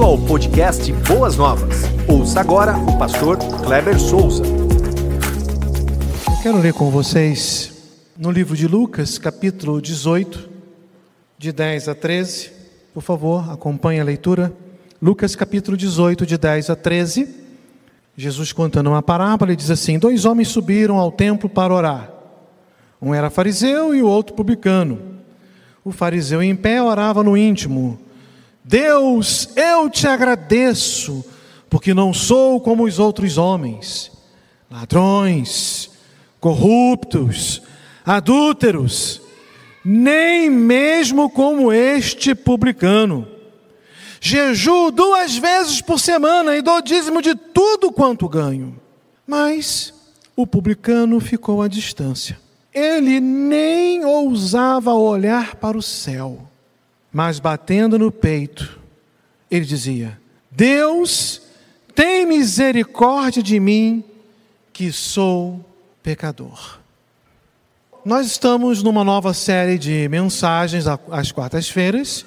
Bem-vindo ao podcast Boas Novas. Ouça agora o pastor Kleber Souza. Eu quero ler com vocês no livro de Lucas, capítulo 18, de 10 a 13. Por favor, acompanhe a leitura. Lucas, capítulo 18, de 10 a 13. Jesus contando uma parábola, ele diz assim: Dois homens subiram ao templo para orar. Um era fariseu e o outro publicano. O fariseu em pé orava no íntimo: Deus, eu te agradeço, porque não sou como os outros homens, ladrões, corruptos, adúlteros, nem mesmo como este publicano. Jejuo duas vezes por semana e dou dízimo de tudo quanto ganho. Mas o publicano ficou à distância. Ele nem ousava olhar para o céu, mas batendo no peito, ele dizia: Deus, tem misericórdia de mim, que sou pecador. Nós estamos numa nova série de mensagens às quartas-feiras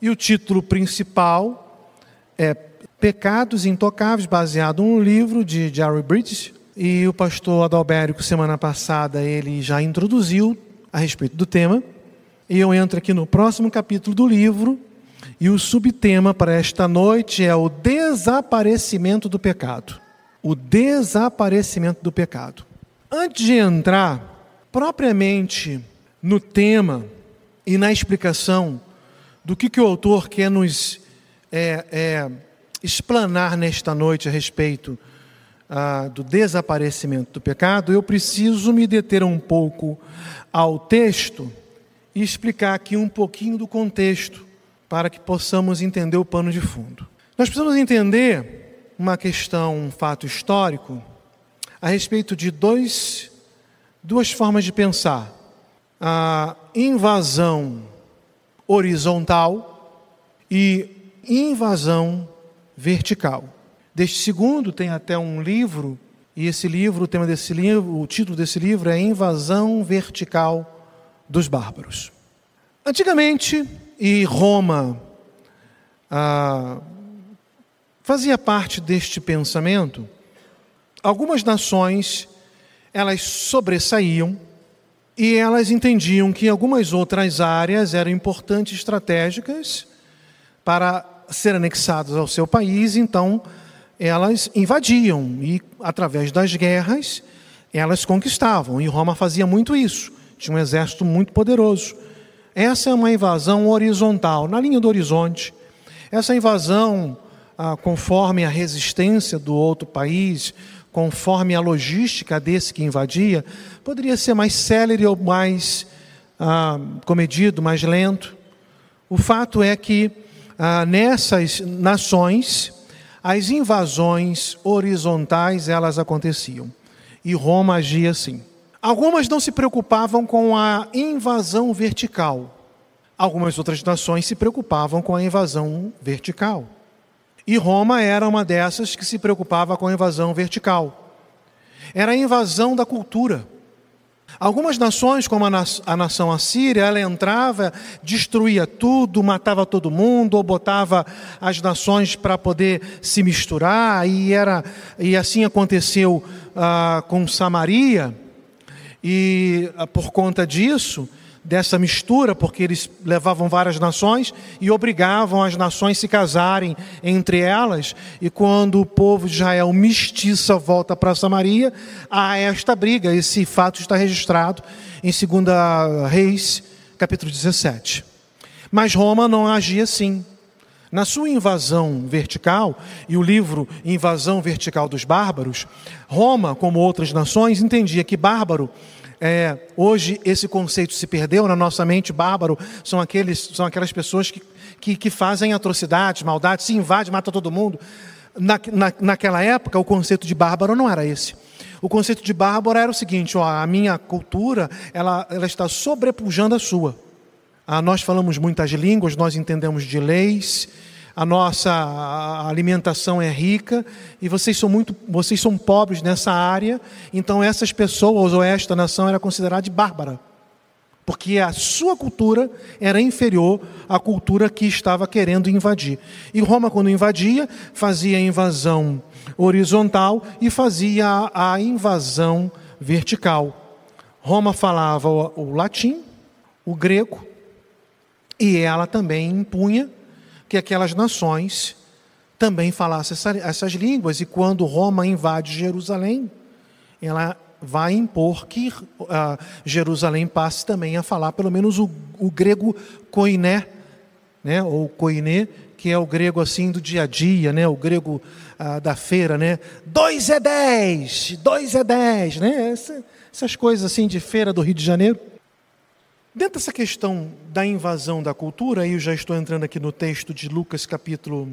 e o título principal é Pecados Intocáveis, baseado num livro de Jerry Bridges. E o pastor Adalberico, semana passada, ele já introduziu a respeito do tema. E eu entro aqui no próximo capítulo do livro. E o subtema para esta noite é o desaparecimento do pecado. O desaparecimento do pecado. Antes de entrar propriamente no tema e na explicação do que, que o autor quer nos é, é, explanar nesta noite a respeito ah, do desaparecimento do pecado, eu preciso me deter um pouco ao texto e explicar aqui um pouquinho do contexto para que possamos entender o pano de fundo. Nós precisamos entender uma questão, um fato histórico a respeito de dois duas formas de pensar: a invasão horizontal e invasão vertical. Deste segundo tem até um livro, e esse livro, o tema desse livro, o título desse livro é Invasão Vertical dos Bárbaros. Antigamente, e Roma ah, fazia parte deste pensamento, algumas nações elas sobressaíam e elas entendiam que algumas outras áreas eram importantes estratégicas para ser anexadas ao seu país, então elas invadiam e através das guerras elas conquistavam. E Roma fazia muito isso. Tinha um exército muito poderoso. Essa é uma invasão horizontal, na linha do horizonte. Essa invasão, ah, conforme a resistência do outro país, conforme a logística desse que invadia, poderia ser mais célere ou mais ah, comedido, mais lento. O fato é que ah, nessas nações, as invasões horizontais elas aconteciam e Roma agia assim. Algumas não se preocupavam com a invasão vertical. Algumas outras nações se preocupavam com a invasão vertical. E Roma era uma dessas que se preocupava com a invasão vertical. Era a invasão da cultura. Algumas nações, como a, na a nação assíria, ela entrava, destruía tudo, matava todo mundo, ou botava as nações para poder se misturar, e, era, e assim aconteceu ah, com Samaria, e ah, por conta disso, dessa mistura, porque eles levavam várias nações e obrigavam as nações se casarem entre elas. E quando o povo de Israel mestiça volta para Samaria, há esta briga. Esse fato está registrado em 2 Reis, capítulo 17. Mas Roma não agia assim. Na sua invasão vertical, e o livro Invasão Vertical dos Bárbaros, Roma, como outras nações, entendia que bárbaro é, hoje esse conceito se perdeu na nossa mente. Bárbaro são, aqueles, são aquelas pessoas que, que, que fazem atrocidades, maldades, se invade, mata todo mundo. Na, na, naquela época, o conceito de bárbaro não era esse. O conceito de bárbaro era o seguinte: ó, a minha cultura ela, ela está sobrepujando a sua. Ah, nós falamos muitas línguas, nós entendemos de leis, a nossa alimentação é rica e vocês são muito, vocês são pobres nessa área, então essas pessoas ou esta nação era considerada de bárbara. porque a sua cultura era inferior à cultura que estava querendo invadir. E Roma, quando invadia, fazia a invasão horizontal e fazia a invasão vertical. Roma falava o latim, o grego, e ela também impunha que aquelas nações também falassem essas línguas. E quando Roma invade Jerusalém, ela vai impor que uh, Jerusalém passe também a falar pelo menos o, o grego koiné, né, ou koiné, que é o grego assim do dia a dia, né, o grego uh, da feira, né, dois é dez, dois é dez, né, Essa, essas coisas assim de feira do Rio de Janeiro. Dentro dessa questão da invasão da cultura, eu já estou entrando aqui no texto de Lucas capítulo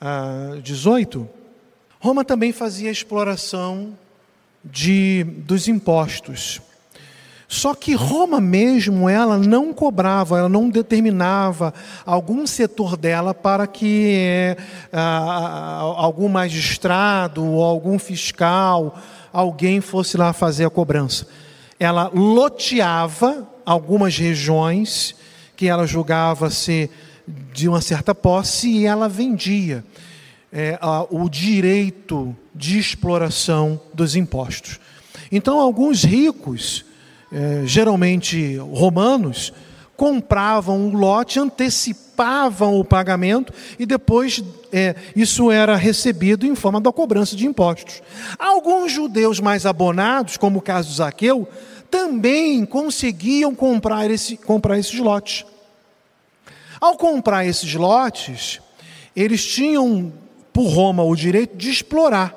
ah, 18, Roma também fazia exploração de, dos impostos. Só que Roma mesmo, ela não cobrava, ela não determinava algum setor dela para que ah, algum magistrado ou algum fiscal, alguém fosse lá fazer a cobrança. Ela loteava algumas regiões que ela julgava ser de uma certa posse e ela vendia é, a, o direito de exploração dos impostos. Então, alguns ricos, é, geralmente romanos, compravam um lote, antecipavam o pagamento e depois é, isso era recebido em forma da cobrança de impostos. Alguns judeus mais abonados, como o caso de Zaqueu, também conseguiam comprar, esse, comprar esses lotes. Ao comprar esses lotes, eles tinham por Roma o direito de explorar.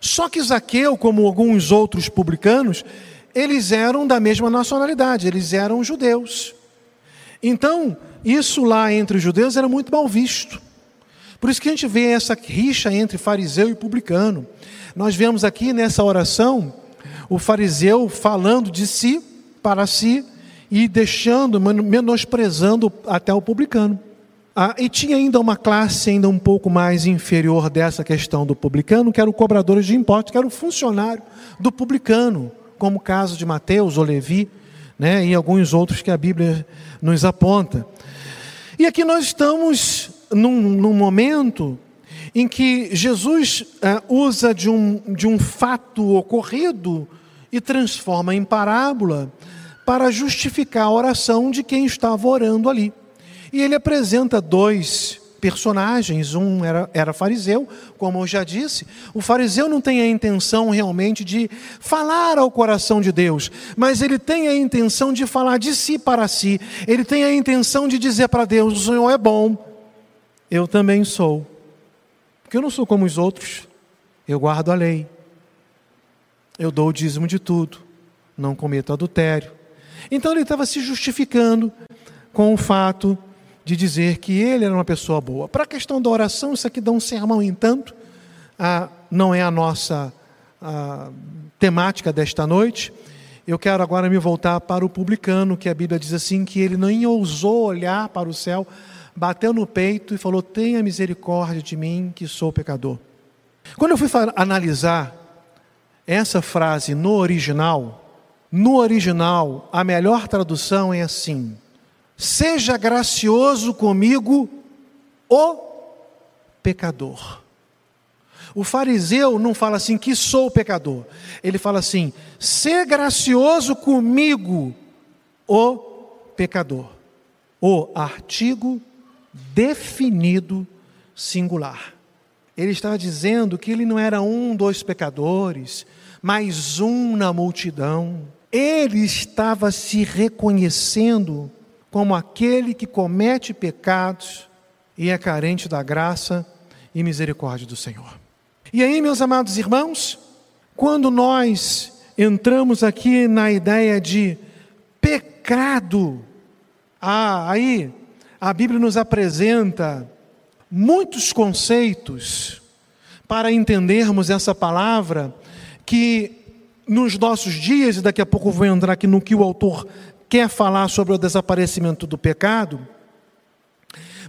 Só que Zaqueu, como alguns outros publicanos, eles eram da mesma nacionalidade, eles eram judeus. Então, isso lá entre os judeus era muito mal visto. Por isso que a gente vê essa rixa entre fariseu e publicano. Nós vemos aqui nessa oração o fariseu falando de si para si e deixando, menosprezando até o publicano. Ah, e tinha ainda uma classe ainda um pouco mais inferior dessa questão do publicano, que eram cobradores de impostos, que era o funcionário do publicano, como o caso de Mateus ou Levi, né, e alguns outros que a Bíblia nos aponta. E aqui nós estamos num, num momento em que Jesus ah, usa de um, de um fato ocorrido e transforma em parábola para justificar a oração de quem estava orando ali. E ele apresenta dois personagens, um era, era fariseu, como eu já disse. O fariseu não tem a intenção realmente de falar ao coração de Deus, mas ele tem a intenção de falar de si para si. Ele tem a intenção de dizer para Deus: O Senhor é bom, eu também sou. Porque eu não sou como os outros, eu guardo a lei, eu dou o dízimo de tudo, não cometo adultério. Então ele estava se justificando com o fato de dizer que ele era uma pessoa boa. Para a questão da oração, isso aqui dá um sermão, entanto, ah, não é a nossa a temática desta noite. Eu quero agora me voltar para o publicano, que a Bíblia diz assim: que ele nem ousou olhar para o céu, bateu no peito e falou: Tenha misericórdia de mim, que sou pecador. Quando eu fui analisar essa frase no original, no original, a melhor tradução é assim: Seja gracioso comigo, o pecador. O fariseu não fala assim que sou pecador. Ele fala assim: ser gracioso comigo, o pecador. O artigo definido singular. Ele estava dizendo que ele não era um dos pecadores, mas um na multidão. Ele estava se reconhecendo como aquele que comete pecados e é carente da graça e misericórdia do Senhor. E aí, meus amados irmãos, quando nós entramos aqui na ideia de pecado, ah, aí a Bíblia nos apresenta muitos conceitos para entendermos essa palavra que nos nossos dias, e daqui a pouco vou entrar aqui no que o autor quer falar sobre o desaparecimento do pecado,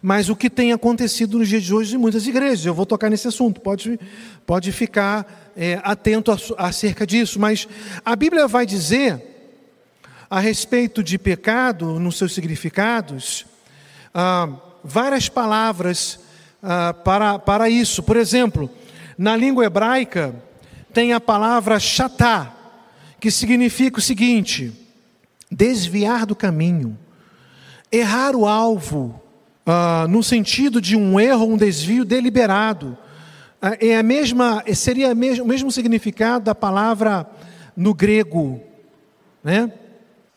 mas o que tem acontecido nos dias de hoje em muitas igrejas. Eu vou tocar nesse assunto, pode, pode ficar é, atento acerca disso, mas a Bíblia vai dizer a respeito de pecado, nos seus significados, ah, várias palavras ah, para, para isso. Por exemplo, na língua hebraica, tem a palavra chatá, que significa o seguinte: desviar do caminho, errar o alvo, ah, no sentido de um erro, um desvio deliberado. Ah, é a mesma, seria o mesmo significado da palavra no grego, né?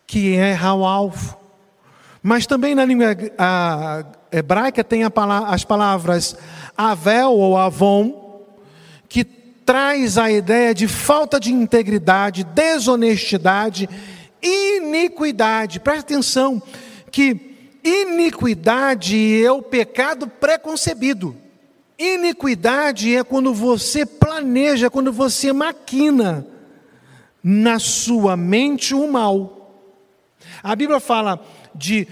que é errar o alvo. Mas também na língua hebraica tem as palavras avel ou avon, que traz a ideia de falta de integridade, desonestidade, iniquidade. Preste atenção que iniquidade é o pecado preconcebido. Iniquidade é quando você planeja, quando você maquina na sua mente o mal. A Bíblia fala de,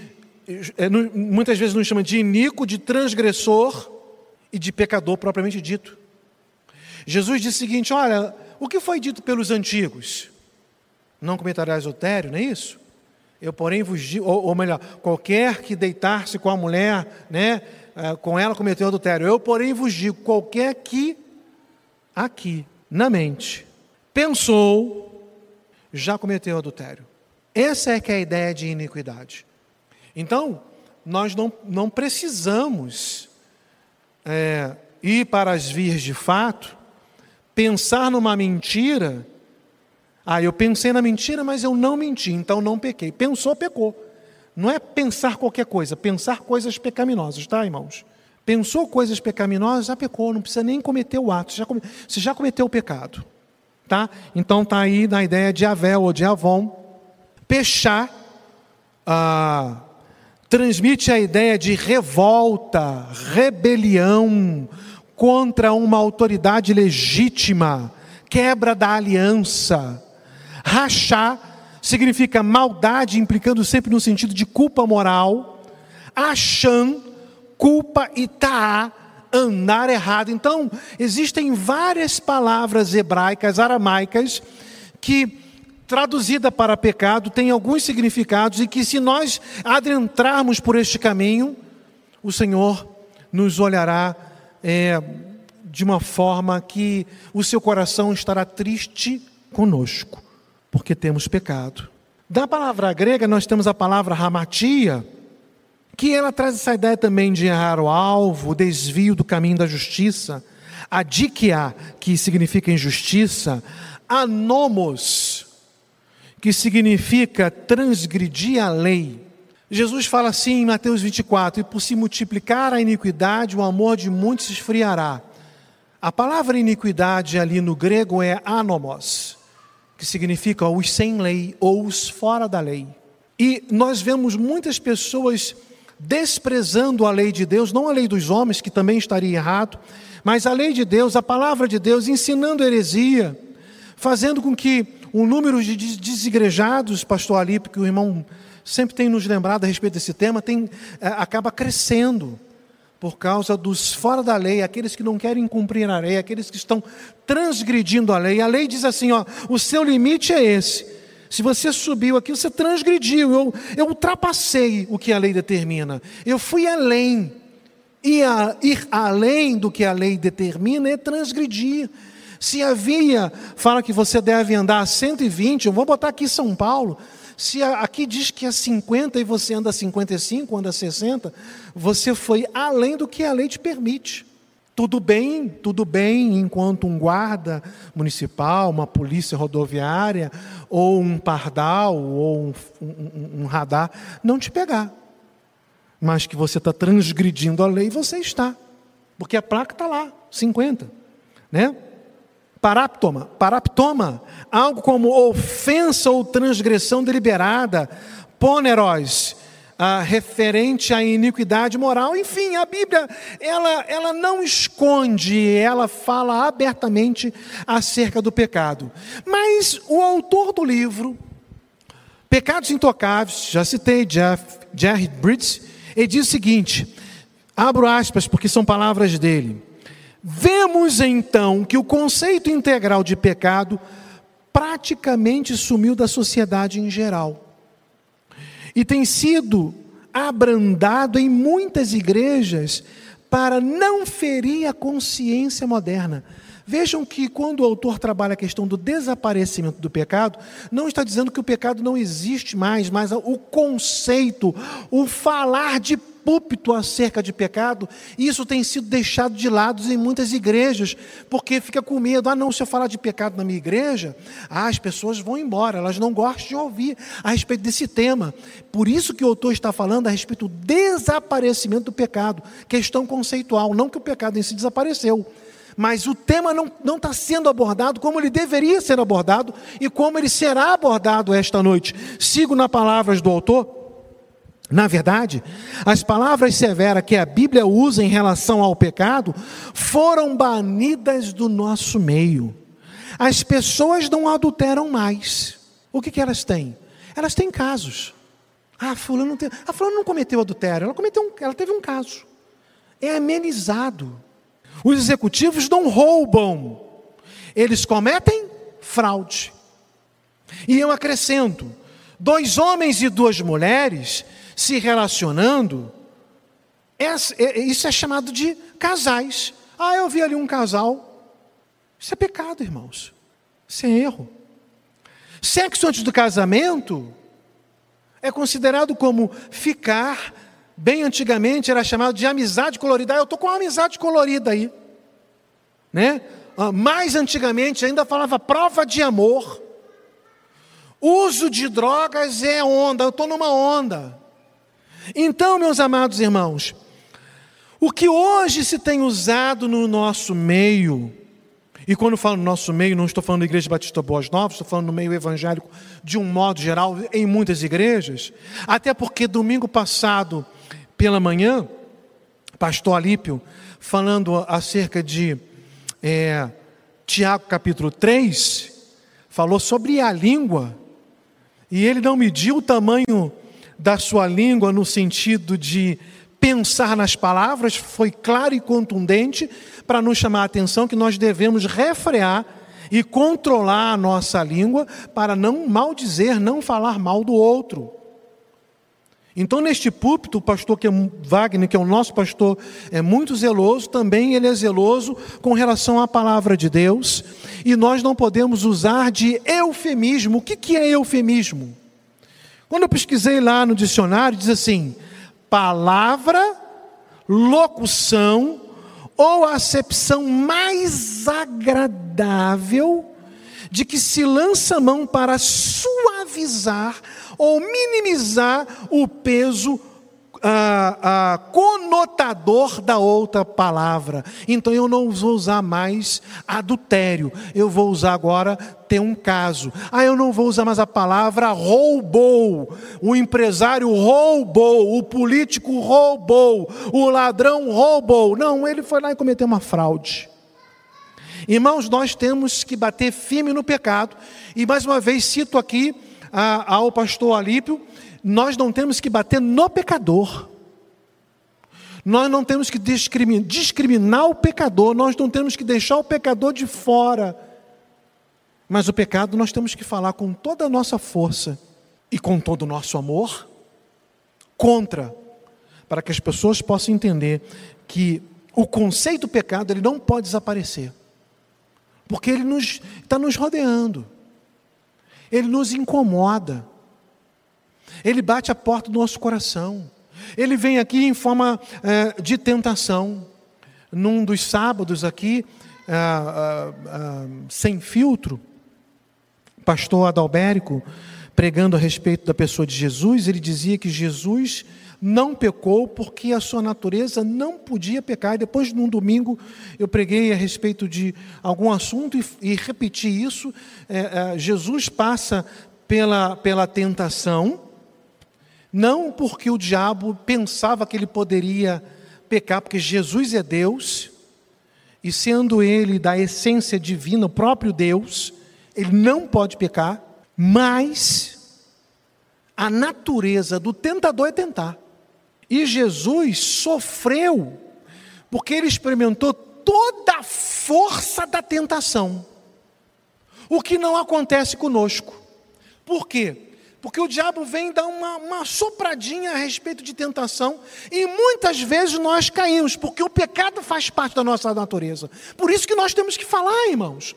é, muitas vezes nos chama de iníquo, de transgressor e de pecador propriamente dito. Jesus disse o seguinte: olha, o que foi dito pelos antigos? Não cometerás adultério, não é isso? Eu, porém, vos digo, ou, ou melhor, qualquer que deitar-se com a mulher, né, é, com ela cometeu adultério. Eu, porém, vos digo, qualquer que aqui, na mente, pensou, já cometeu adultério. Essa é que é a ideia de iniquidade. Então, nós não, não precisamos é, ir para as vias de fato, pensar numa mentira. Ah, eu pensei na mentira, mas eu não menti, então não pequei. Pensou, pecou. Não é pensar qualquer coisa, pensar coisas pecaminosas, tá, irmãos? Pensou coisas pecaminosas, já pecou, não precisa nem cometer o ato, já come... você já cometeu o pecado. Tá? Então está aí na ideia de Avel ou de Avon, Pechá ah, transmite a ideia de revolta, rebelião contra uma autoridade legítima, quebra da aliança. Rachá significa maldade, implicando sempre no sentido de culpa moral. Achan, culpa e taá, andar errado. Então, existem várias palavras hebraicas, aramaicas, que traduzida para pecado, tem alguns significados e que, se nós adentrarmos por este caminho, o Senhor nos olhará é, de uma forma que o seu coração estará triste conosco, porque temos pecado. Da palavra grega, nós temos a palavra hamatia, que ela traz essa ideia também de errar o alvo, o desvio do caminho da justiça, a dikia, que significa injustiça, anomos, que significa transgredir a lei. Jesus fala assim em Mateus 24: E por se multiplicar a iniquidade, o amor de muitos esfriará. A palavra iniquidade ali no grego é anomos, que significa os sem lei ou os fora da lei. E nós vemos muitas pessoas desprezando a lei de Deus, não a lei dos homens, que também estaria errado, mas a lei de Deus, a palavra de Deus, ensinando heresia, fazendo com que o número de desigrejados, pastor Ali, porque o irmão sempre tem nos lembrado a respeito desse tema, tem, é, acaba crescendo por causa dos fora da lei, aqueles que não querem cumprir a lei, aqueles que estão transgredindo a lei. A lei diz assim: ó, o seu limite é esse. Se você subiu aqui, você transgrediu. Eu, eu ultrapassei o que a lei determina. Eu fui além. E a, ir além do que a lei determina é transgredir. Se havia, fala que você deve andar a 120, eu vou botar aqui São Paulo. Se aqui diz que é 50 e você anda 55, anda 60, você foi além do que a lei te permite. Tudo bem, tudo bem, enquanto um guarda municipal, uma polícia rodoviária, ou um pardal, ou um, um, um radar, não te pegar. Mas que você está transgredindo a lei, você está. Porque a placa está lá, 50. Né? Paraptoma, paraptoma, algo como ofensa ou transgressão deliberada, poneros, ah, referente à iniquidade moral. Enfim, a Bíblia, ela, ela não esconde, ela fala abertamente acerca do pecado. Mas o autor do livro, Pecados Intocáveis, já citei, Jeff, Bridges, ele diz o seguinte, abro aspas porque são palavras dele. Vemos então que o conceito integral de pecado praticamente sumiu da sociedade em geral. e tem sido abrandado em muitas igrejas para não ferir a consciência moderna. Vejam que quando o autor trabalha a questão do desaparecimento do pecado, não está dizendo que o pecado não existe mais, mas o conceito, o falar de púlpito acerca de pecado, isso tem sido deixado de lado em muitas igrejas, porque fica com medo, ah não, se eu falar de pecado na minha igreja, ah, as pessoas vão embora, elas não gostam de ouvir a respeito desse tema. Por isso que o autor está falando a respeito do desaparecimento do pecado, questão conceitual, não que o pecado em si desapareceu, mas o tema não está sendo abordado como ele deveria ser abordado e como ele será abordado esta noite. Sigo na palavras do autor. Na verdade, as palavras severas que a Bíblia usa em relação ao pecado foram banidas do nosso meio. As pessoas não adulteram mais. O que, que elas têm? Elas têm casos. Ah, fulano tem, a fulano não cometeu adultério, ela, cometeu um, ela teve um caso. É amenizado. Os executivos não roubam, eles cometem fraude. E eu acrescento: dois homens e duas mulheres se relacionando, é, isso é chamado de casais. Ah, eu vi ali um casal. Isso é pecado, irmãos. Isso é erro. Sexo antes do casamento é considerado como ficar bem antigamente era chamado de amizade colorida. Ah, eu estou com uma amizade colorida aí. Né? Ah, mais antigamente ainda falava prova de amor. Uso de drogas é onda, eu estou numa onda. Então, meus amados irmãos, o que hoje se tem usado no nosso meio, e quando falo no nosso meio, não estou falando da Igreja Batista Boas Novas, estou falando no meio evangélico de um modo geral, em muitas igrejas, até porque domingo passado pela manhã, pastor Alípio, falando acerca de é, Tiago capítulo 3, falou sobre a língua, e ele não mediu o tamanho da sua língua no sentido de pensar nas palavras, foi claro e contundente para nos chamar a atenção que nós devemos refrear e controlar a nossa língua para não maldizer, não falar mal do outro. Então, neste púlpito, o pastor que é Wagner, que é o nosso pastor, é muito zeloso, também ele é zeloso com relação à palavra de Deus, e nós não podemos usar de eufemismo. O que, que é eufemismo? Quando eu pesquisei lá no dicionário, diz assim: palavra, locução ou acepção mais agradável de que se lança mão para suavizar ou minimizar o peso ah, ah, conotador da outra palavra. Então eu não vou usar mais adultério, eu vou usar agora ter um caso. Ah, eu não vou usar mais a palavra roubou, o empresário roubou, o político roubou, o ladrão roubou. Não, ele foi lá e cometeu uma fraude. Irmãos, nós temos que bater firme no pecado, e mais uma vez cito aqui ao pastor Alípio, nós não temos que bater no pecador. Nós não temos que discriminar, o pecador, nós não temos que deixar o pecador de fora. Mas o pecado nós temos que falar com toda a nossa força e com todo o nosso amor contra, para que as pessoas possam entender que o conceito do pecado ele não pode desaparecer, porque ele nos, está nos rodeando, ele nos incomoda. Ele bate a porta do nosso coração. Ele vem aqui em forma é, de tentação. Num dos sábados aqui, é, é, sem filtro, pastor Adalbérico, pregando a respeito da pessoa de Jesus, ele dizia que Jesus não pecou porque a sua natureza não podia pecar. Depois, num domingo, eu preguei a respeito de algum assunto e, e repeti isso. É, é, Jesus passa pela, pela tentação, não porque o diabo pensava que ele poderia pecar, porque Jesus é Deus, e sendo ele da essência divina, o próprio Deus, ele não pode pecar, mas a natureza do tentador é tentar. E Jesus sofreu, porque ele experimentou toda a força da tentação, o que não acontece conosco. Por quê? Porque o diabo vem dar uma, uma sopradinha a respeito de tentação e muitas vezes nós caímos, porque o pecado faz parte da nossa natureza. Por isso que nós temos que falar, irmãos.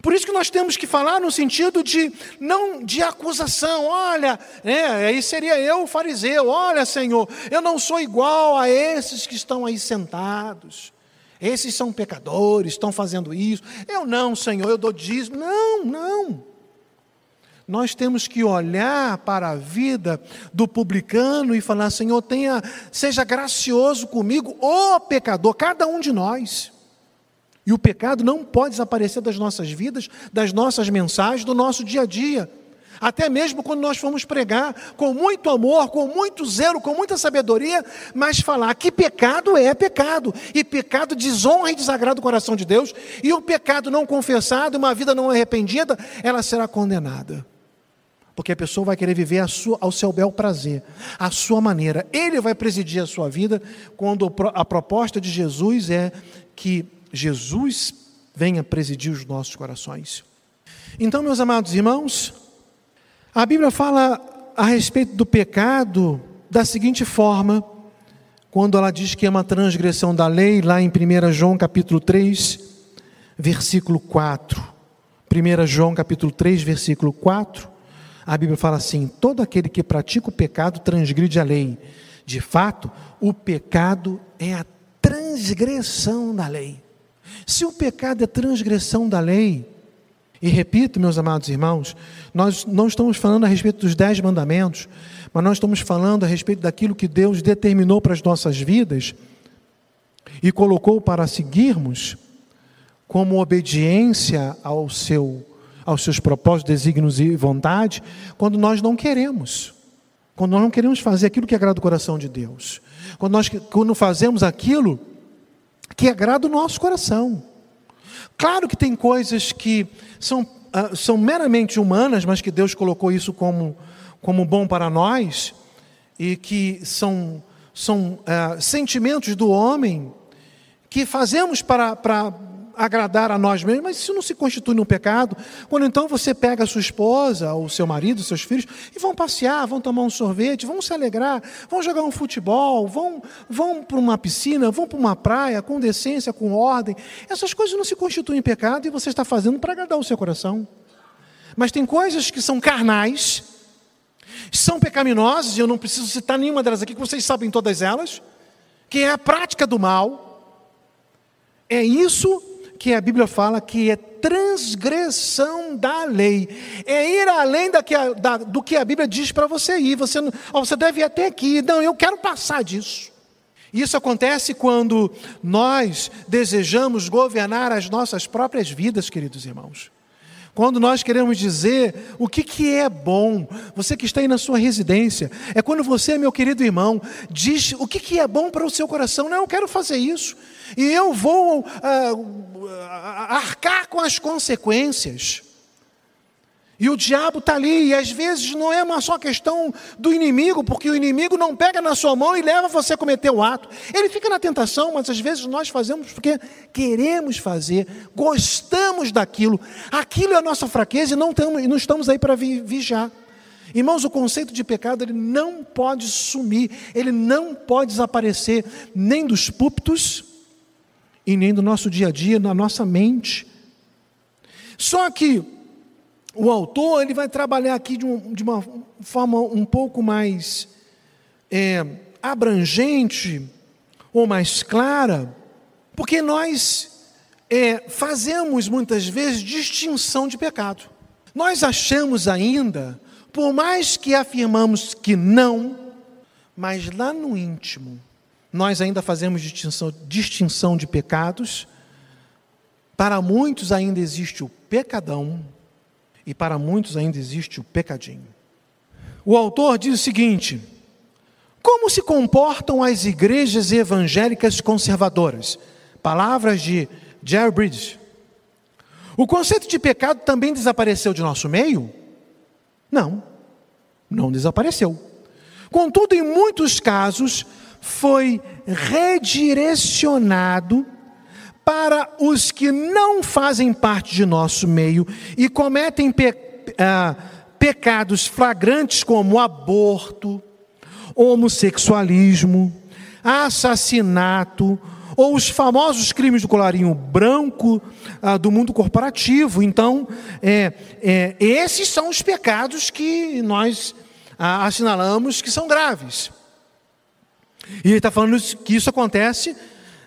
Por isso que nós temos que falar no sentido de não de acusação. Olha, é, aí seria eu o fariseu. Olha, Senhor, eu não sou igual a esses que estão aí sentados. Esses são pecadores, estão fazendo isso. Eu não, Senhor, eu dou dízimo. Não, não. Nós temos que olhar para a vida do publicano e falar: Senhor, tenha, seja gracioso comigo, ô pecador, cada um de nós. E o pecado não pode desaparecer das nossas vidas, das nossas mensagens, do nosso dia a dia. Até mesmo quando nós formos pregar com muito amor, com muito zelo, com muita sabedoria, mas falar que pecado é pecado, e pecado desonra e desagrada o coração de Deus, e o pecado não confessado, uma vida não arrependida, ela será condenada. Porque a pessoa vai querer viver sua, ao seu bel prazer, à sua maneira. Ele vai presidir a sua vida quando a proposta de Jesus é que Jesus venha presidir os nossos corações. Então, meus amados irmãos, a Bíblia fala a respeito do pecado da seguinte forma, quando ela diz que é uma transgressão da lei, lá em 1 João capítulo 3, versículo 4. 1 João capítulo 3, versículo 4, a Bíblia fala assim: todo aquele que pratica o pecado transgride a lei. De fato, o pecado é a transgressão da lei. Se o pecado é transgressão da lei, e repito, meus amados irmãos, nós não estamos falando a respeito dos dez mandamentos, mas nós estamos falando a respeito daquilo que Deus determinou para as nossas vidas e colocou para seguirmos como obediência ao seu, aos seus propósitos, desígnios e vontade, quando nós não queremos. Quando nós não queremos fazer aquilo que agrada o coração de Deus. Quando nós quando fazemos aquilo que agrada o nosso coração. Claro que tem coisas que são, uh, são meramente humanas, mas que Deus colocou isso como, como bom para nós, e que são, são uh, sentimentos do homem que fazemos para, para agradar a nós mesmos, mas isso não se constitui num pecado. Quando então você pega a sua esposa, ou seu marido, seus filhos, e vão passear, vão tomar um sorvete, vão se alegrar, vão jogar um futebol, vão, vão para uma piscina, vão para uma praia, com decência, com ordem. Essas coisas não se constituem em pecado e você está fazendo para agradar o seu coração. Mas tem coisas que são carnais, são pecaminosas, e eu não preciso citar nenhuma delas aqui, que vocês sabem todas elas, que é a prática do mal. É isso que a Bíblia fala que é transgressão da lei. É ir além da que a, da, do que a Bíblia diz para você ir. Você, você deve ir até aqui. Não, eu quero passar disso. Isso acontece quando nós desejamos governar as nossas próprias vidas, queridos irmãos. Quando nós queremos dizer o que, que é bom, você que está aí na sua residência, é quando você, meu querido irmão, diz o que, que é bom para o seu coração. Não, eu quero fazer isso, e eu vou ah, arcar com as consequências. E o diabo está ali, e às vezes não é uma só questão do inimigo, porque o inimigo não pega na sua mão e leva você a cometer o ato. Ele fica na tentação, mas às vezes nós fazemos porque queremos fazer, gostamos daquilo. Aquilo é a nossa fraqueza e não, estamos, não estamos aí para vigiar. Irmãos, o conceito de pecado ele não pode sumir, ele não pode desaparecer nem dos púlpitos e nem do nosso dia a dia, na nossa mente. Só que o autor ele vai trabalhar aqui de, um, de uma forma um pouco mais é, abrangente ou mais clara, porque nós é, fazemos muitas vezes distinção de pecado. Nós achamos ainda, por mais que afirmamos que não, mas lá no íntimo, nós ainda fazemos distinção, distinção de pecados. Para muitos ainda existe o pecadão, e para muitos ainda existe o pecadinho. O autor diz o seguinte: como se comportam as igrejas evangélicas conservadoras? Palavras de Jerry Bridges. O conceito de pecado também desapareceu de nosso meio? Não, não desapareceu. Contudo, em muitos casos, foi redirecionado para os que não fazem parte de nosso meio e cometem pe uh, pecados flagrantes como aborto, homossexualismo, assassinato, ou os famosos crimes do colarinho branco ah, do mundo corporativo. Então, é, é, esses são os pecados que nós ah, assinalamos que são graves. E ele está falando que isso acontece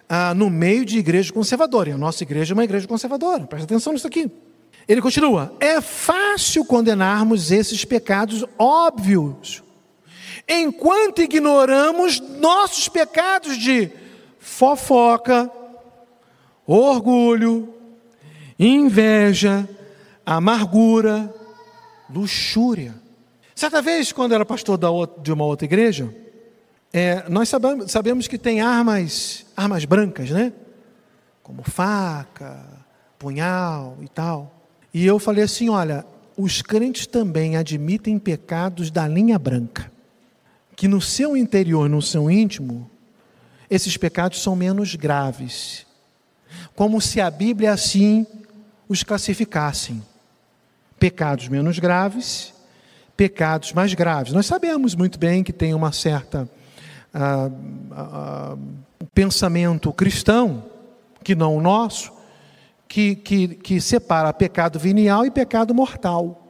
ah, no meio de igreja conservadora. E a nossa igreja é uma igreja conservadora. Presta atenção nisso aqui. Ele continua: é fácil condenarmos esses pecados óbvios, enquanto ignoramos nossos pecados de fofoca, orgulho, inveja, amargura, luxúria. Certa vez, quando era pastor de uma outra igreja, é, nós sabemos, sabemos, que tem armas, armas brancas, né? Como faca, punhal e tal. E eu falei assim: olha, os crentes também admitem pecados da linha branca, que no seu interior, no seu íntimo, esses pecados são menos graves. Como se a Bíblia assim os classificassem. Pecados menos graves, pecados mais graves. Nós sabemos muito bem que tem uma certa ah, ah, pensamento cristão, que não o nosso, que, que, que separa pecado venial e pecado mortal.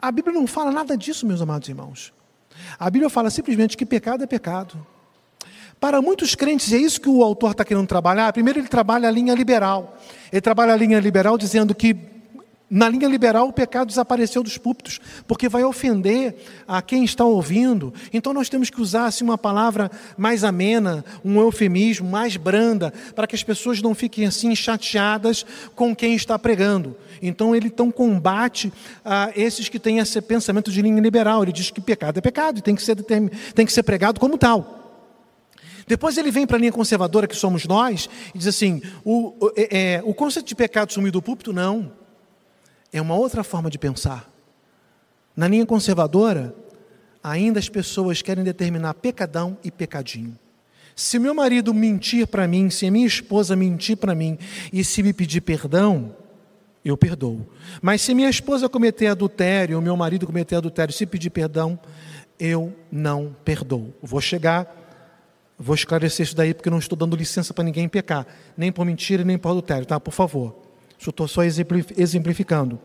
A Bíblia não fala nada disso, meus amados irmãos. A Bíblia fala simplesmente que pecado é pecado. Para muitos crentes, é isso que o autor está querendo trabalhar. Primeiro, ele trabalha a linha liberal. Ele trabalha a linha liberal dizendo que, na linha liberal, o pecado desapareceu dos púlpitos, porque vai ofender a quem está ouvindo. Então, nós temos que usar assim, uma palavra mais amena, um eufemismo mais branda, para que as pessoas não fiquem assim chateadas com quem está pregando. Então, ele então combate ah, esses que têm esse pensamento de linha liberal. Ele diz que pecado é pecado e tem que ser, tem que ser pregado como tal. Depois ele vem para a linha conservadora, que somos nós, e diz assim: o, o, é, é, o conceito de pecado sumiu do púlpito, não. É uma outra forma de pensar. Na linha conservadora, ainda as pessoas querem determinar pecadão e pecadinho. Se meu marido mentir para mim, se a minha esposa mentir para mim e se me pedir perdão, eu perdoo. Mas se minha esposa cometer adultério, ou meu marido cometer adultério, se pedir perdão, eu não perdoo. Vou chegar Vou esclarecer isso daí porque não estou dando licença para ninguém pecar, nem por mentira, nem por adultério, tá? Por favor. Estou só exemplificando.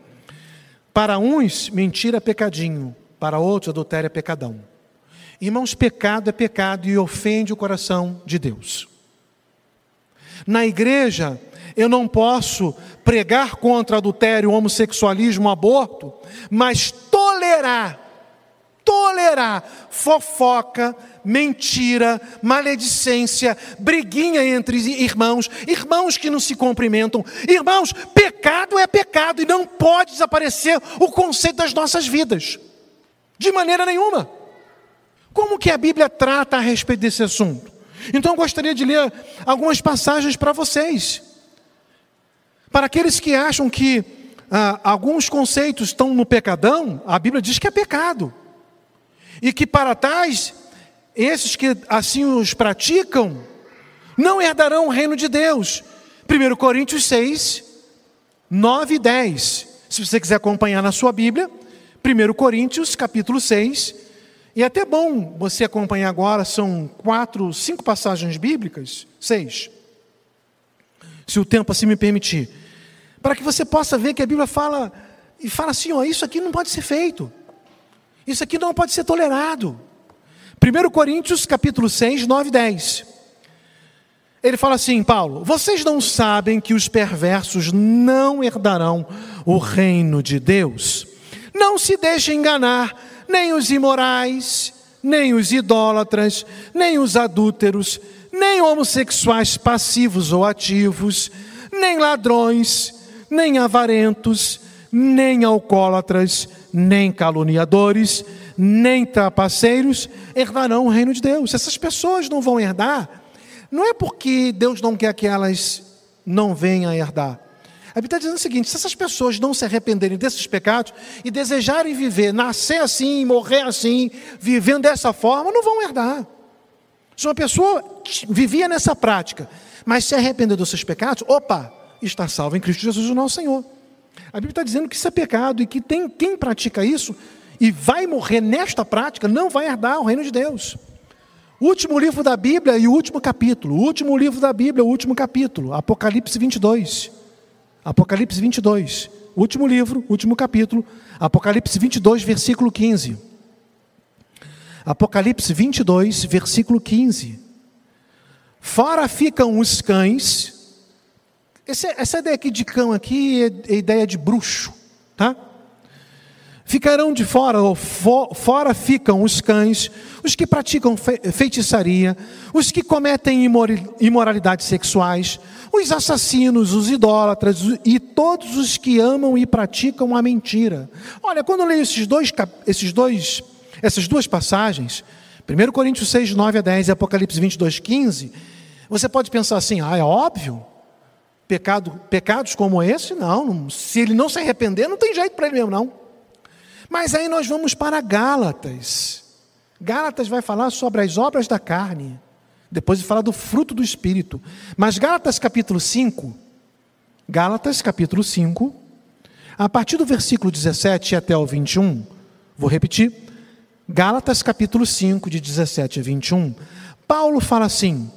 Para uns, mentira é pecadinho, para outros, adultério é pecadão. Irmãos, pecado é pecado e ofende o coração de Deus. Na igreja, eu não posso pregar contra adultério, homossexualismo, aborto, mas tolerar, tolerar fofoca, mentira, maledicência, briguinha entre irmãos, irmãos que não se cumprimentam. Irmãos, pecado é pecado e não pode desaparecer o conceito das nossas vidas. De maneira nenhuma. Como que a Bíblia trata a respeito desse assunto? Então eu gostaria de ler algumas passagens para vocês. Para aqueles que acham que ah, alguns conceitos estão no pecadão, a Bíblia diz que é pecado. E que para tais esses que assim os praticam, não herdarão o reino de Deus. 1 Coríntios 6, 9 e 10. Se você quiser acompanhar na sua Bíblia, 1 Coríntios, capítulo 6. E é até bom você acompanhar agora, são quatro, cinco passagens bíblicas, seis. Se o tempo assim me permitir. Para que você possa ver que a Bíblia fala, e fala assim: ó, isso aqui não pode ser feito. Isso aqui não pode ser tolerado. 1 Coríntios capítulo 6, 9 e 10. Ele fala assim, Paulo: Vocês não sabem que os perversos não herdarão o reino de Deus? Não se deixem enganar, nem os imorais, nem os idólatras, nem os adúlteros, nem homossexuais passivos ou ativos, nem ladrões, nem avarentos, nem alcoólatras, nem caluniadores nem trapaceiros herdarão o reino de Deus. Essas pessoas não vão herdar, não é porque Deus não quer que elas não venham a herdar. A Bíblia está dizendo o seguinte: se essas pessoas não se arrependerem desses pecados e desejarem viver, nascer assim, morrer assim, vivendo dessa forma, não vão herdar. Se uma pessoa vivia nessa prática, mas se arrependeu dos seus pecados, opa, está salvo em Cristo Jesus, o nosso Senhor. A Bíblia está dizendo que isso é pecado e que tem quem pratica isso e vai morrer nesta prática não vai herdar o reino de Deus. Último livro da Bíblia e o último capítulo. Último livro da Bíblia, o último capítulo. Apocalipse 22. Apocalipse 22. Último livro, último capítulo. Apocalipse 22, versículo 15. Apocalipse 22, versículo 15. Fora ficam os cães. Essa, essa ideia aqui de cão aqui é, é ideia de bruxo, tá? Ficarão de fora, ou for, fora ficam os cães, os que praticam feitiçaria, os que cometem imoralidades sexuais, os assassinos, os idólatras e todos os que amam e praticam a mentira. Olha, quando eu leio esses dois, esses dois, essas duas passagens, 1 Coríntios 6, 9 a 10 e Apocalipse 22, 15, você pode pensar assim, ah, é óbvio, pecado, pecados como esse, não, se ele não se arrepender, não tem jeito para ele mesmo, não. Mas aí nós vamos para Gálatas. Gálatas vai falar sobre as obras da carne. Depois de falar do fruto do Espírito. Mas Gálatas capítulo 5, Gálatas capítulo 5, a partir do versículo 17 até o 21, vou repetir. Gálatas capítulo 5, de 17 a 21, Paulo fala assim: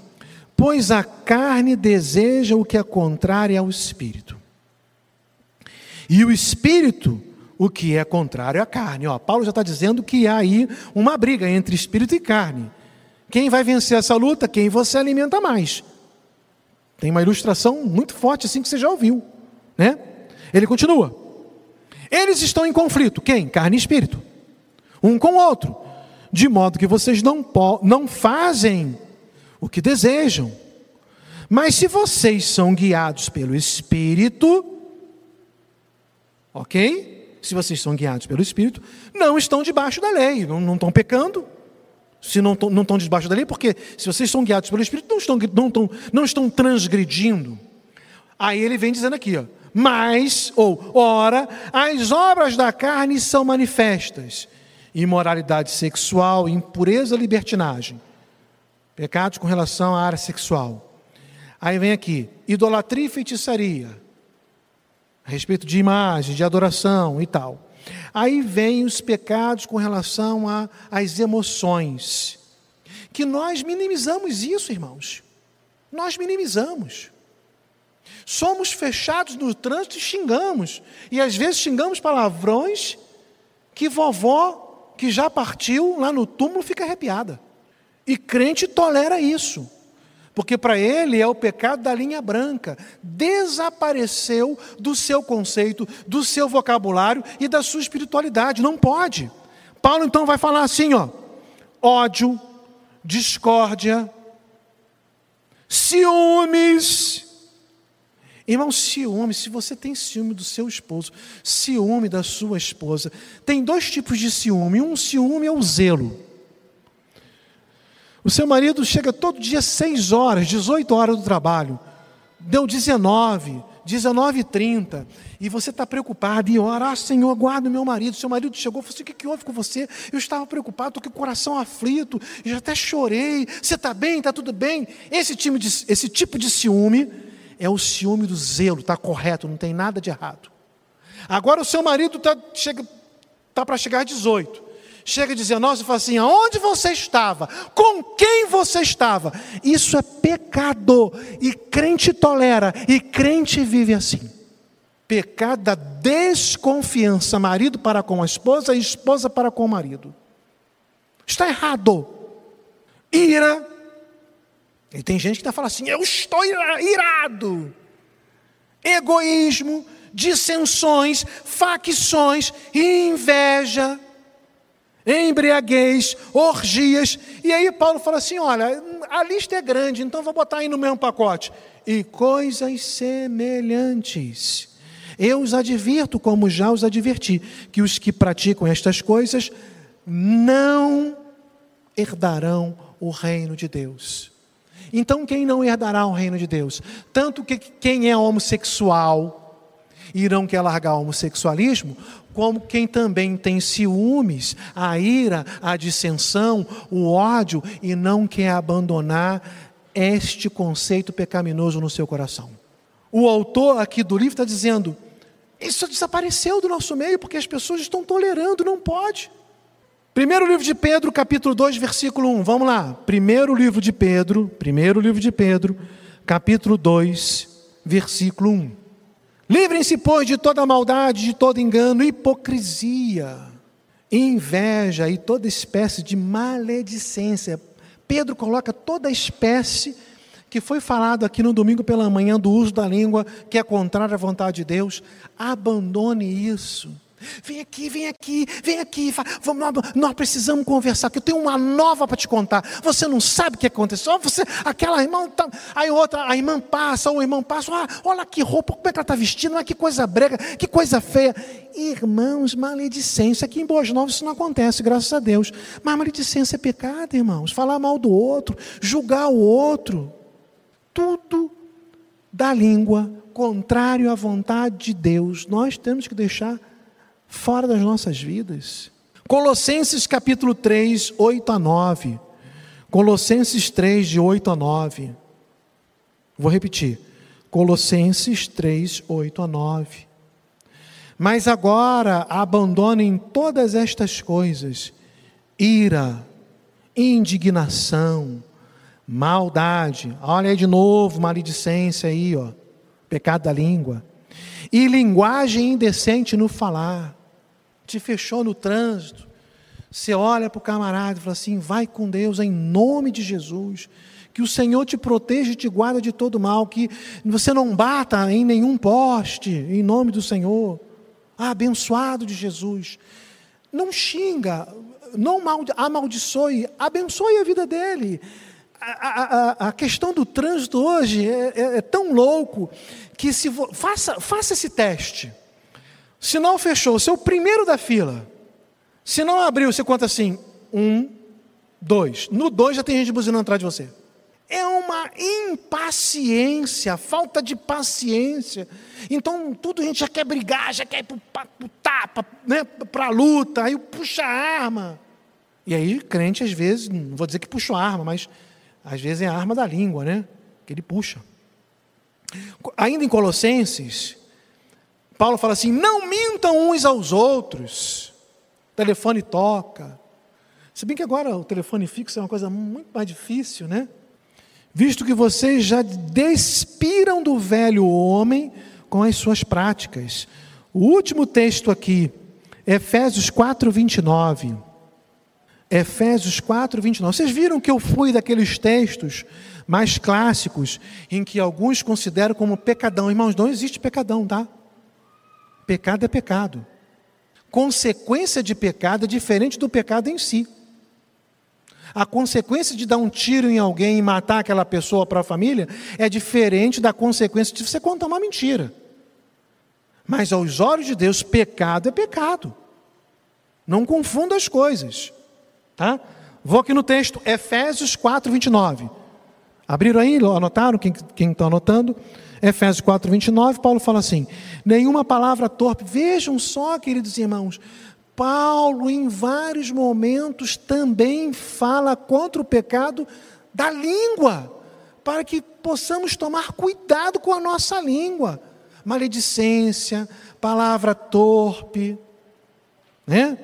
Pois a carne deseja o que é contrário ao espírito, e o espírito o que é contrário à carne. Ó, Paulo já está dizendo que há aí uma briga entre espírito e carne. Quem vai vencer essa luta? Quem você alimenta mais. Tem uma ilustração muito forte assim que você já ouviu, né? Ele continua. Eles estão em conflito, quem? Carne e espírito. Um com o outro, de modo que vocês não, não fazem o que desejam. Mas se vocês são guiados pelo Espírito, ok? se vocês são guiados pelo Espírito, não estão debaixo da lei, não, não estão pecando. Se não, não estão debaixo da lei, porque se vocês são guiados pelo Espírito, não estão, não estão, não estão transgredindo. Aí ele vem dizendo aqui, ó, mas, ou, ora, as obras da carne são manifestas: imoralidade sexual, impureza, libertinagem, pecados com relação à área sexual. Aí vem aqui, idolatria e feitiçaria, a respeito de imagem, de adoração e tal. Aí vem os pecados com relação às emoções. Que nós minimizamos isso, irmãos. Nós minimizamos. Somos fechados no trânsito e xingamos. E às vezes xingamos palavrões que vovó, que já partiu lá no túmulo, fica arrepiada. E crente tolera isso porque para ele é o pecado da linha branca. Desapareceu do seu conceito, do seu vocabulário e da sua espiritualidade. Não pode. Paulo então vai falar assim, ó: ódio, discórdia, ciúmes. Irmão, ciúme, se você tem ciúme do seu esposo, ciúme da sua esposa, tem dois tipos de ciúme. Um ciúme é o zelo. O seu marido chega todo dia 6 horas, 18 horas do trabalho. Deu 19, 19 e 30. Você está preocupado e ora, ah, Senhor, guarda o meu marido. Seu marido chegou e falou assim: o que, que houve com você? Eu estava preocupado, estou com o coração aflito, já até chorei. Você está bem? Está tudo bem? Esse, time de, esse tipo de ciúme é o ciúme do zelo, está correto, não tem nada de errado. Agora o seu marido está tá para chegar a 18 chega a 19 e fala assim: aonde você estava? Com quem você estava? Isso é pecado, e crente tolera, e crente vive assim. Pecado da desconfiança, marido para com a esposa e esposa para com o marido. Está errado. Ira. E tem gente que está falando assim: eu estou irado. Egoísmo, dissensões, facções, inveja embriaguez, orgias. E aí Paulo fala assim: olha, a lista é grande, então vou botar aí no mesmo pacote. E coisas semelhantes. Eu os advirto, como já os adverti, que os que praticam estas coisas não herdarão o reino de Deus. Então, quem não herdará o reino de Deus? Tanto que quem é homossexual irão quer largar o homossexualismo, como quem também tem ciúmes, a ira, a dissensão, o ódio e não quer abandonar este conceito pecaminoso no seu coração. O autor aqui do livro está dizendo: Isso desapareceu do nosso meio porque as pessoas estão tolerando, não pode. Primeiro livro de Pedro, capítulo 2, versículo 1. Vamos lá. Primeiro livro de Pedro, primeiro livro de Pedro, capítulo 2, versículo 1. Livrem-se, pois, de toda maldade, de todo engano, hipocrisia, inveja e toda espécie de maledicência. Pedro coloca toda espécie que foi falado aqui no domingo pela manhã do uso da língua que é contrário à vontade de Deus, abandone isso. Vem aqui, vem aqui, vem aqui. Vamos, nós precisamos conversar, que eu tenho uma nova para te contar. Você não sabe o que aconteceu. Você, aquela irmã, tá, aí outra, a irmã passa, ou o irmão passa, ah, olha que roupa, como é que ela está vestindo, ah, que coisa brega, que coisa feia. Irmãos, maledicência. Aqui em Boas Novas isso não acontece, graças a Deus. Mas maledicência é pecado, irmãos. Falar mal do outro, julgar o outro tudo da língua contrário à vontade de Deus, nós temos que deixar fora das nossas vidas. Colossenses capítulo 3, 8 a 9. Colossenses 3, de 8 a 9. Vou repetir. Colossenses 3, 8 a 9. Mas agora abandonem todas estas coisas: ira, indignação, maldade. Olha aí de novo, maledicência aí, ó. Pecado da língua. E linguagem indecente no falar. Te fechou no trânsito. Você olha para o camarada e fala assim: vai com Deus em nome de Jesus. Que o Senhor te proteja e te guarda de todo mal. Que você não bata em nenhum poste, em nome do Senhor. Ah, abençoado de Jesus. Não xinga, não amaldiçoe, abençoe a vida dele a, a, a, questão do trânsito hoje é, é, é tão louco que se vo, faça, faça esse teste. Se não fechou, você é o primeiro da fila. Se não abriu, você conta assim: um, dois. No dois já tem gente buzinando atrás de você. É uma impaciência, falta de paciência. Então, tudo a gente já quer brigar, já quer ir para o tapa, né, para a luta, aí puxa a arma. E aí, crente, às vezes, não vou dizer que puxa a arma, mas às vezes é a arma da língua, né? Que ele puxa. Ainda em Colossenses, Paulo fala assim: não mintam uns aos outros. O telefone toca. Se bem que agora o telefone fixo é uma coisa muito mais difícil, né? Visto que vocês já despiram do velho homem com as suas práticas. O último texto aqui, Efésios 4, 29. Efésios 4, 29. Vocês viram que eu fui daqueles textos mais clássicos, em que alguns consideram como pecadão. Irmãos, não existe pecadão, tá? Pecado é pecado. Consequência de pecado é diferente do pecado em si. A consequência de dar um tiro em alguém e matar aquela pessoa para a família é diferente da consequência de você contar uma mentira. Mas aos olhos de Deus, pecado é pecado. Não confunda as coisas. Tá? Vou aqui no texto, Efésios 4, 29. Abriram aí, anotaram? Quem está anotando? Efésios 4, 29, Paulo fala assim: nenhuma palavra torpe. Vejam só, queridos irmãos, Paulo, em vários momentos, também fala contra o pecado da língua, para que possamos tomar cuidado com a nossa língua. Maledicência, palavra torpe, né?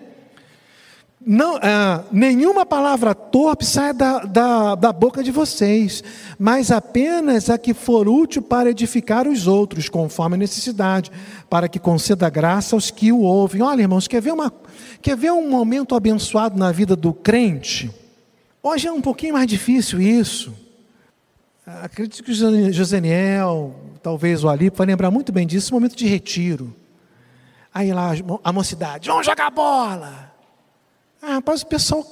Não, ah, nenhuma palavra torpe sai da, da, da boca de vocês, mas apenas a que for útil para edificar os outros, conforme a necessidade, para que conceda graça aos que o ouvem. Olha, irmãos, quer ver, uma, quer ver um momento abençoado na vida do crente? Hoje é um pouquinho mais difícil isso. Acredito que o Joseniel, talvez o Ali, vai lembrar muito bem disso, momento de retiro. Aí lá a mocidade, vamos jogar bola. Ah, rapaz, o pessoal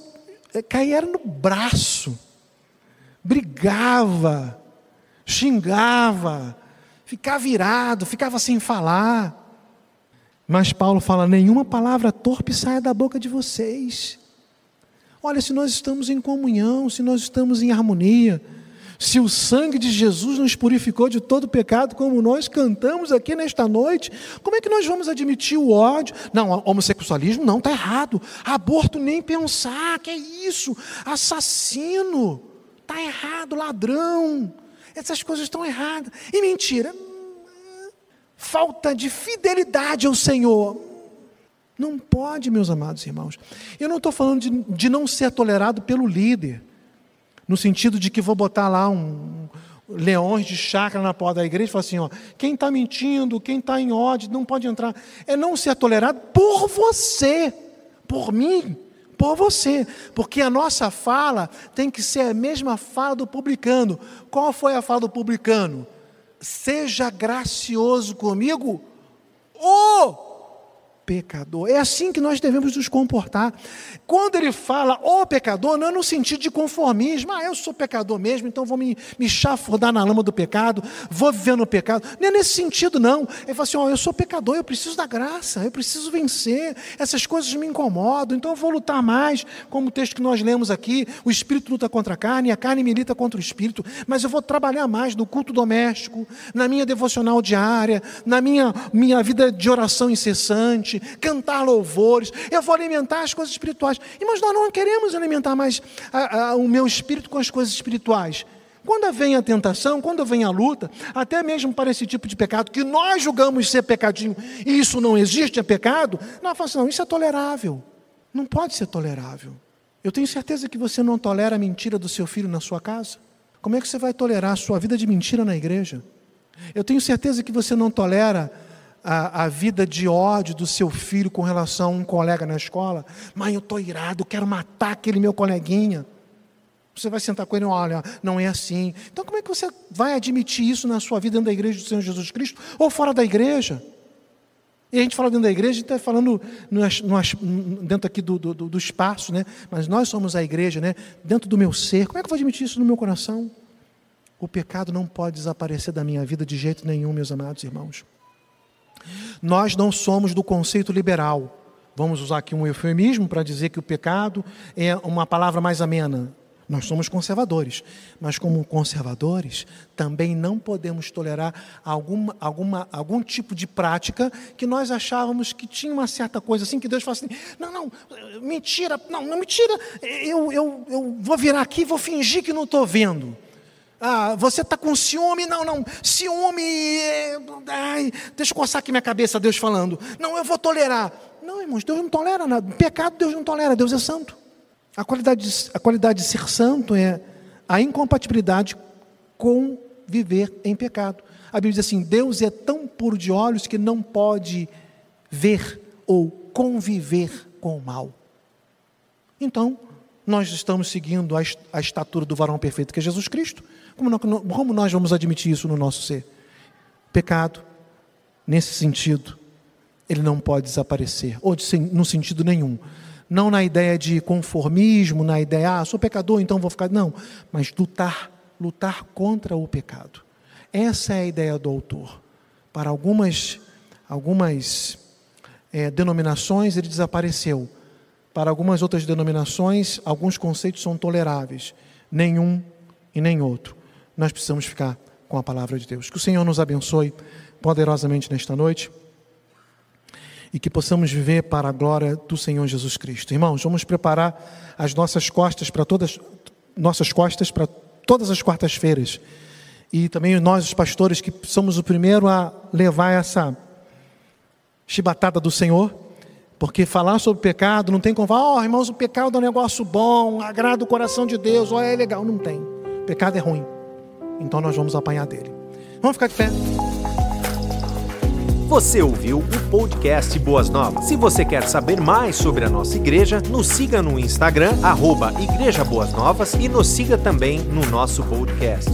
eh, caía no braço, brigava, xingava, ficava virado, ficava sem falar. Mas Paulo fala: nenhuma palavra torpe saia da boca de vocês. Olha, se nós estamos em comunhão, se nós estamos em harmonia, se o sangue de Jesus nos purificou de todo pecado, como nós cantamos aqui nesta noite, como é que nós vamos admitir o ódio? Não, homossexualismo não, está errado. Aborto nem pensar, que é isso? Assassino, está errado, ladrão. Essas coisas estão erradas. E mentira. falta de fidelidade ao Senhor. Não pode, meus amados irmãos. Eu não estou falando de, de não ser tolerado pelo líder, no sentido de que vou botar lá um, leões de chácara na porta da igreja e falar assim: ó, quem está mentindo, quem está em ódio, não pode entrar. É não ser tolerado por você, por mim, por você. Porque a nossa fala tem que ser a mesma fala do publicano. Qual foi a fala do publicano? Seja gracioso comigo, ou pecador. É assim que nós devemos nos comportar. Quando ele fala o pecador, não é no sentido de conformismo. Ah, eu sou pecador mesmo, então vou me, me chafurdar na lama do pecado, vou viver no pecado. Não é nesse sentido, não. Ele fala assim: oh, eu sou pecador, eu preciso da graça, eu preciso vencer. Essas coisas me incomodam, então eu vou lutar mais. Como o texto que nós lemos aqui: o espírito luta contra a carne, a carne milita contra o espírito. Mas eu vou trabalhar mais no culto doméstico, na minha devocional diária, na minha, minha vida de oração incessante cantar louvores, eu vou alimentar as coisas espirituais. Mas nós não queremos alimentar mais a, a, o meu espírito com as coisas espirituais. Quando vem a tentação, quando vem a luta, até mesmo para esse tipo de pecado que nós julgamos ser pecadinho e isso não existe, é pecado, nós falamos assim, não, isso é tolerável. Não pode ser tolerável. Eu tenho certeza que você não tolera a mentira do seu filho na sua casa. Como é que você vai tolerar a sua vida de mentira na igreja? Eu tenho certeza que você não tolera a, a, vida de ódio do seu filho com relação a um colega na escola. Mãe, eu estou irado, quero matar aquele meu coleguinha. Você vai sentar com ele e olha, não é assim. Então, como é que você vai admitir isso na sua vida dentro da igreja do Senhor Jesus Cristo ou fora da igreja? E a gente fala dentro da igreja, a gente está falando no, no, dentro aqui do, do, do, espaço, né? mas nós somos a igreja, né? dentro do meu ser. Como é que eu vou admitir isso no meu coração? O pecado não pode desaparecer da minha vida de jeito nenhum, meus amados irmãos. Nós não somos do conceito liberal. Vamos usar aqui um eufemismo para dizer que o pecado é uma palavra mais amena. Nós somos conservadores, mas como conservadores, também não podemos tolerar alguma, alguma, algum tipo de prática que nós achávamos que tinha uma certa coisa assim, que Deus fala assim: não, não, mentira, não, não mentira, eu, eu, eu vou virar aqui e vou fingir que não estou vendo. Ah, você está com ciúme? Não, não. Ciúme. É... Ai, deixa eu coçar aqui minha cabeça, Deus falando. Não, eu vou tolerar. Não, irmãos, Deus não tolera nada. Pecado Deus não tolera, Deus é santo. A qualidade, de, a qualidade de ser santo é a incompatibilidade com viver em pecado. A Bíblia diz assim: Deus é tão puro de olhos que não pode ver ou conviver com o mal. Então, nós estamos seguindo a estatura do varão perfeito que é Jesus Cristo. Como nós vamos admitir isso no nosso ser? Pecado, nesse sentido, ele não pode desaparecer, ou de, no sentido nenhum. Não na ideia de conformismo, na ideia, ah, sou pecador, então vou ficar. Não, mas lutar, lutar contra o pecado. Essa é a ideia do autor. Para algumas, algumas é, denominações, ele desapareceu. Para algumas outras denominações, alguns conceitos são toleráveis. Nenhum e nem outro nós precisamos ficar com a palavra de Deus. Que o Senhor nos abençoe poderosamente nesta noite e que possamos viver para a glória do Senhor Jesus Cristo. Irmãos, vamos preparar as nossas costas para todas nossas costas para todas as quartas-feiras. E também nós os pastores que somos o primeiro a levar essa chibatada do Senhor, porque falar sobre pecado não tem como falar, oh, irmãos, o pecado é um negócio bom, agrada o coração de Deus, ó, é legal, não tem. Pecado é ruim. Então nós vamos apanhar dele. Vamos ficar de pé. Você ouviu o podcast Boas Novas. Se você quer saber mais sobre a nossa igreja, nos siga no Instagram, arroba Igreja Boas Novas e nos siga também no nosso podcast.